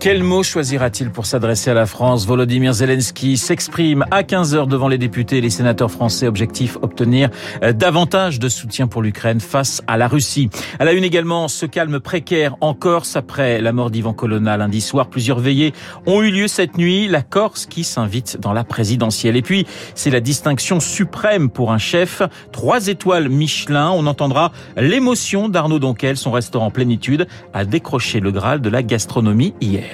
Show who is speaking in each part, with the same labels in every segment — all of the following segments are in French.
Speaker 1: Quel mot choisira-t-il pour s'adresser à la France? Volodymyr Zelensky s'exprime à 15h devant les députés et les sénateurs français. Objectif obtenir euh, davantage de soutien pour l'Ukraine face à la Russie. À la une également, ce calme précaire en Corse après la mort d'Ivan Colonna lundi soir. Plusieurs veillées ont eu lieu cette nuit. La Corse qui s'invite dans la présidentielle. Et puis, c'est la distinction suprême pour un chef. Trois étoiles Michelin. On entendra l'émotion d'Arnaud Donquel, son restaurant Plénitude, a décroché le Graal de la gastronomie hier.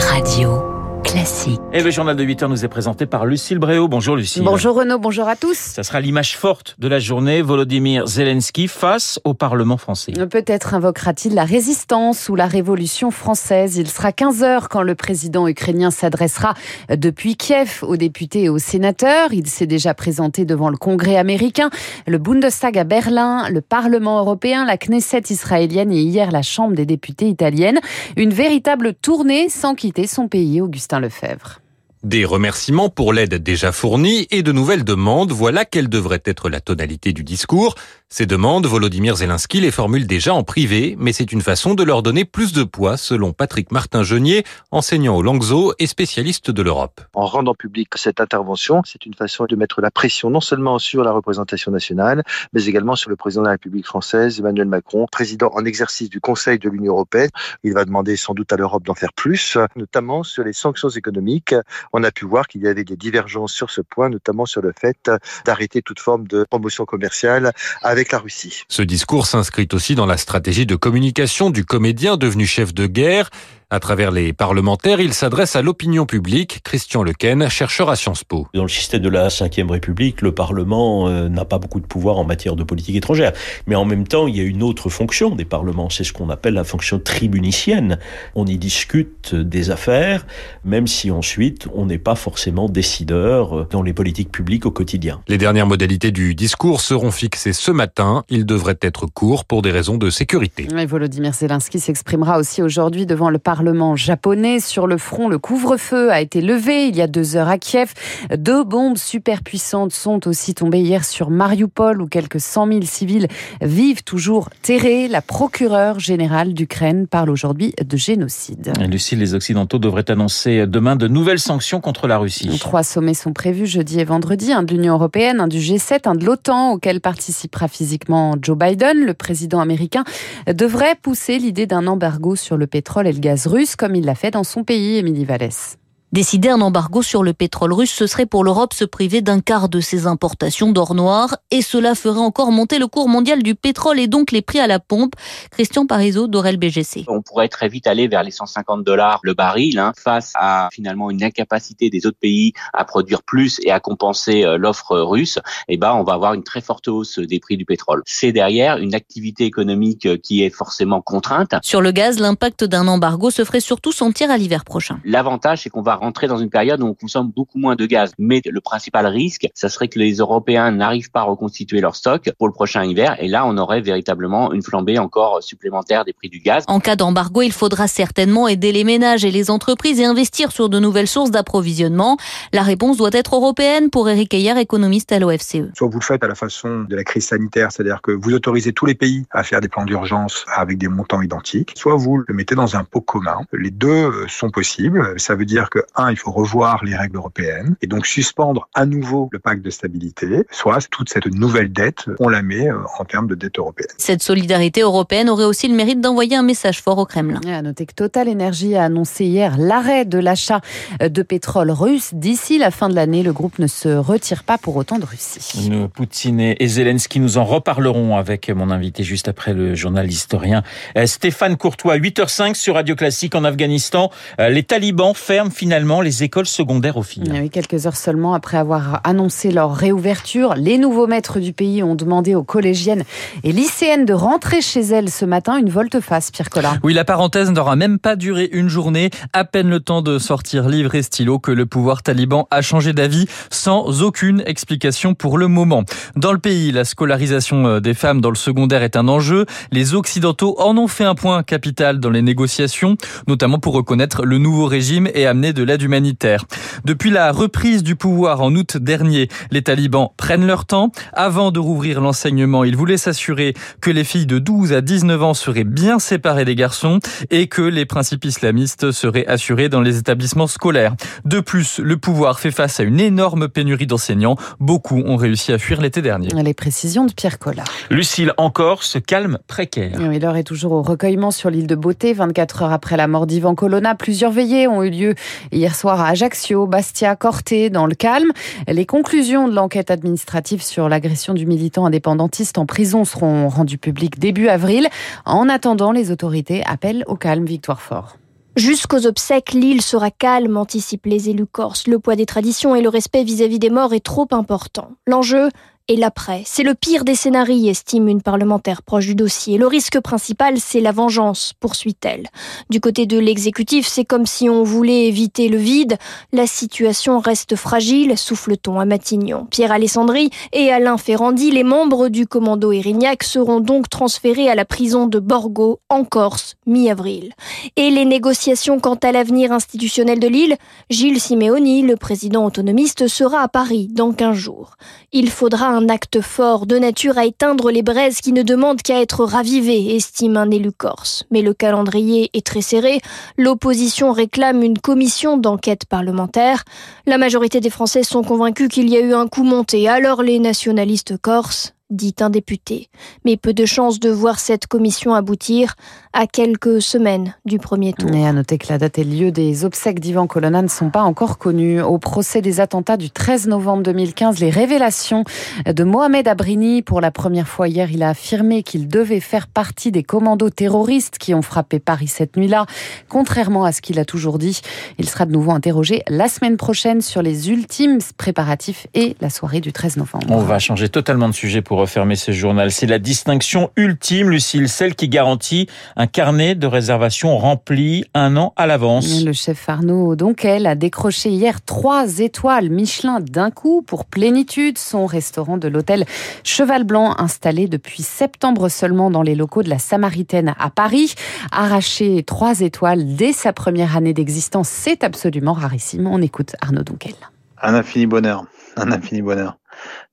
Speaker 2: Radio. Classique.
Speaker 1: Et le journal de 8 heures nous est présenté par Lucille Bréau. Bonjour Lucille.
Speaker 3: Bonjour Renaud, bonjour à tous.
Speaker 1: Ça sera l'image forte de la journée, Volodymyr Zelensky face au Parlement français.
Speaker 3: Peut-être invoquera-t-il la résistance ou la révolution française. Il sera 15 heures quand le président ukrainien s'adressera depuis Kiev aux députés et aux sénateurs. Il s'est déjà présenté devant le Congrès américain, le Bundestag à Berlin, le Parlement européen, la Knesset israélienne et hier la Chambre des députés italienne. Une véritable tournée sans quitter son pays, Augustin Lefebvre.
Speaker 4: Des remerciements pour l'aide déjà fournie et de nouvelles demandes, voilà quelle devrait être la tonalité du discours. Ces demandes, Volodymyr Zelensky les formule déjà en privé, mais c'est une façon de leur donner plus de poids, selon Patrick Martin-Genier, enseignant au Langzo et spécialiste de l'Europe.
Speaker 5: En rendant public cette intervention, c'est une façon de mettre la pression non seulement sur la représentation nationale, mais également sur le président de la République française, Emmanuel Macron, président en exercice du Conseil de l'Union européenne. Il va demander sans doute à l'Europe d'en faire plus, notamment sur les sanctions économiques. On a pu voir qu'il y avait des divergences sur ce point, notamment sur le fait d'arrêter toute forme de promotion commerciale avec la Russie.
Speaker 4: Ce discours s'inscrit aussi dans la stratégie de communication du comédien devenu chef de guerre. À travers les parlementaires, il s'adresse à l'opinion publique. Christian Lequen, chercheur à Sciences Po.
Speaker 6: Dans le système de la Ve République, le Parlement euh, n'a pas beaucoup de pouvoir en matière de politique étrangère. Mais en même temps, il y a une autre fonction des parlements. C'est ce qu'on appelle la fonction tribunicienne. On y discute des affaires, même si ensuite on n'est pas forcément décideur euh, dans les politiques publiques au quotidien.
Speaker 4: Les dernières modalités du discours seront fixées ce matin. Il devrait être court pour des raisons de sécurité.
Speaker 3: Et Volodymyr Zelensky s'exprimera aussi aujourd'hui devant le Parlement Parlement japonais. Sur le front, le couvre-feu a été levé il y a deux heures à Kiev. Deux bombes superpuissantes sont aussi tombées hier sur Mariupol, où quelques 100 000 civils vivent toujours terrés. La procureure générale d'Ukraine parle aujourd'hui de génocide.
Speaker 1: Lucie, les Occidentaux devraient annoncer demain de nouvelles sanctions contre la Russie.
Speaker 3: Trois sommets sont prévus jeudi et vendredi, un de l'Union européenne, un du G7, un de l'OTAN, auquel participera physiquement Joe Biden. Le président américain devrait pousser l'idée d'un embargo sur le pétrole et le gaz russe comme il l'a fait dans son pays, Émilie Vallès.
Speaker 7: Décider un embargo sur le pétrole russe, ce serait pour l'Europe se priver d'un quart de ses importations d'or noir et cela ferait encore monter le cours mondial du pétrole et donc les prix à la pompe. Christian Parizeau d'Orel BGC.
Speaker 8: On pourrait très vite aller vers les 150 dollars le baril hein, face à finalement une incapacité des autres pays à produire plus et à compenser euh, l'offre russe. Et eh ben on va avoir une très forte hausse des prix du pétrole. C'est derrière une activité économique euh, qui est forcément contrainte.
Speaker 7: Sur le gaz, l'impact d'un embargo se ferait surtout sentir à l'hiver prochain.
Speaker 8: L'avantage c'est qu'on va rentrer dans une période où on consomme beaucoup moins de gaz. Mais le principal risque, ça serait que les Européens n'arrivent pas à reconstituer leur stock pour le prochain hiver. Et là, on aurait véritablement une flambée encore supplémentaire des prix du gaz.
Speaker 7: En cas d'embargo, il faudra certainement aider les ménages et les entreprises et investir sur de nouvelles sources d'approvisionnement. La réponse doit être européenne pour Eric Heyer, économiste à l'OFCE.
Speaker 9: Soit vous le faites à la façon de la crise sanitaire, c'est-à-dire que vous autorisez tous les pays à faire des plans d'urgence avec des montants identiques, soit vous le mettez dans un pot commun. Les deux sont possibles. Ça veut dire que, un, il faut revoir les règles européennes et donc suspendre à nouveau le pacte de stabilité, soit toute cette nouvelle dette, on la met euh, en termes de dette européenne.
Speaker 7: Cette solidarité européenne aurait aussi le mérite d'envoyer un message fort au Kremlin.
Speaker 3: À noter que Total Energy a annoncé hier l'arrêt de l'achat de pétrole russe. D'ici la fin de l'année, le groupe ne se retire pas pour autant de Russie.
Speaker 1: Poutine et Zelensky, nous en reparlerons avec mon invité juste après le journal historien euh, Stéphane Courtois, 8h05 sur Radio Classique en Afghanistan. Euh, les talibans ferment finalement également les écoles secondaires aux filles.
Speaker 3: Oui, quelques heures seulement après avoir annoncé leur réouverture, les nouveaux maîtres du pays ont demandé aux collégiennes et lycéennes de rentrer chez elles ce matin. Une volte-face, Pierre Collat.
Speaker 10: Oui, la parenthèse n'aura même pas duré une journée. À peine le temps de sortir livre et stylo que le pouvoir taliban a changé d'avis sans aucune explication pour le moment. Dans le pays, la scolarisation euh, des femmes dans le secondaire est un enjeu. Les Occidentaux en ont fait un point capital dans les négociations, notamment pour reconnaître le nouveau régime et amener de l'aide humanitaire. Depuis la reprise du pouvoir en août dernier, les talibans prennent leur temps. Avant de rouvrir l'enseignement, ils voulaient s'assurer que les filles de 12 à 19 ans seraient bien séparées des garçons et que les principes islamistes seraient assurés dans les établissements scolaires. De plus, le pouvoir fait face à une énorme pénurie d'enseignants. Beaucoup ont réussi à fuir l'été dernier.
Speaker 3: Les précisions de Pierre Collat.
Speaker 1: Lucille, encore ce calme précaire.
Speaker 3: Oui, l'heure est toujours au recueillement sur l'île de Beauté. 24 heures après la mort d'Ivan Colonna, plusieurs veillées ont eu lieu hier soir à Ajaccio, Bastia, Corté, dans le calme. Les conclusions de l'enquête administrative sur l'agression du militant indépendantiste en prison seront rendues publiques début avril. En attendant, les autorités appellent au calme Victoire Fort.
Speaker 11: Jusqu'aux obsèques, l'île sera calme, anticipent les élus corses. Le poids des traditions et le respect vis-à-vis des morts est trop important. L'enjeu et l'après. C'est le pire des scénarios, estime une parlementaire proche du dossier. Le risque principal, c'est la vengeance, poursuit-elle. Du côté de l'exécutif, c'est comme si on voulait éviter le vide. La situation reste fragile, souffle-t-on à Matignon. Pierre Alessandri et Alain Ferrandi, les membres du commando Erignac, seront donc transférés à la prison de Borgo, en Corse, mi-avril. Et les négociations quant à l'avenir institutionnel de l'île? Gilles Simeoni, le président autonomiste, sera à Paris dans 15 jours. Il faudra un acte fort de nature à éteindre les braises qui ne demandent qu'à être ravivées, estime un élu corse. Mais le calendrier est très serré. L'opposition réclame une commission d'enquête parlementaire. La majorité des Français sont convaincus qu'il y a eu un coup monté. Alors les nationalistes corses dit un député. Mais peu de chances de voir cette commission aboutir à quelques semaines du premier tour.
Speaker 3: Et à noter que la date et le lieu des obsèques d'Ivan Colonna ne sont pas encore connus. Au procès des attentats du 13 novembre 2015, les révélations de Mohamed Abrini, pour la première fois hier, il a affirmé qu'il devait faire partie des commandos terroristes qui ont frappé Paris cette nuit-là. Contrairement à ce qu'il a toujours dit, il sera de nouveau interrogé la semaine prochaine sur les ultimes préparatifs et la soirée du 13 novembre.
Speaker 1: On va changer totalement de sujet pour refermer ce journal. C'est la distinction ultime, Lucille, celle qui garantit un carnet de réservation rempli un an à l'avance.
Speaker 3: Le chef Arnaud Donquel a décroché hier trois étoiles Michelin d'un coup pour plénitude. Son restaurant de l'hôtel Cheval Blanc, installé depuis septembre seulement dans les locaux de la Samaritaine à Paris. Arracher trois étoiles dès sa première année d'existence, c'est absolument rarissime. On écoute Arnaud Donquel.
Speaker 12: Un infini bonheur, un infini bonheur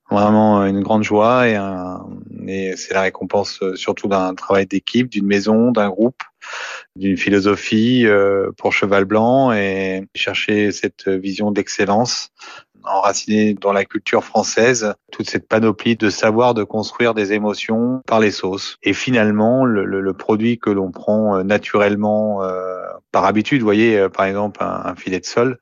Speaker 12: vraiment une grande joie et, et c'est la récompense euh, surtout d'un travail d'équipe, d'une maison, d'un groupe, d'une philosophie euh, pour Cheval Blanc et chercher cette vision d'excellence enracinée dans la culture française, toute cette panoplie de savoir de construire des émotions par les sauces. Et finalement, le, le, produit que l'on prend euh, naturellement par habitude, vous voyez, par exemple, un, un filet de sol,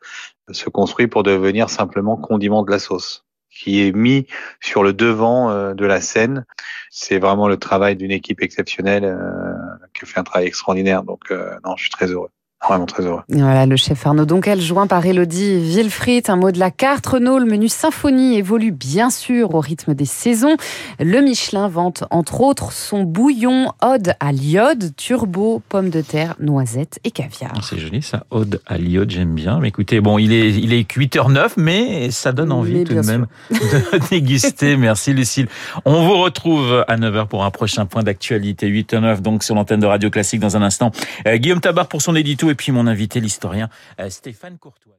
Speaker 12: se construit pour devenir simplement condiment de la sauce qui est mis sur le devant euh, de la scène. C'est vraiment le travail d'une équipe exceptionnelle euh, qui fait un travail extraordinaire. Donc euh, non, je suis très heureux. Vraiment très heureux.
Speaker 3: Voilà, le chef Arnaud Donquel, joint par Elodie Villefrit. Un mot de la carte. Renault, le menu Symphonie évolue bien sûr au rythme des saisons. Le Michelin vante entre autres son bouillon ode à l'iode, turbo, pommes de terre, noisettes et caviar.
Speaker 1: C'est joli ça, ode à l'iode, j'aime bien. Mais écoutez, bon, il est, il est 8h09, mais ça donne envie tout de même de déguster. Merci Lucille. On vous retrouve à 9h pour un prochain point d'actualité. 8h09 donc sur l'antenne de Radio Classique dans un instant. Euh, Guillaume Tabar pour son édito et puis mon invité, l'historien euh, Stéphane Courtois.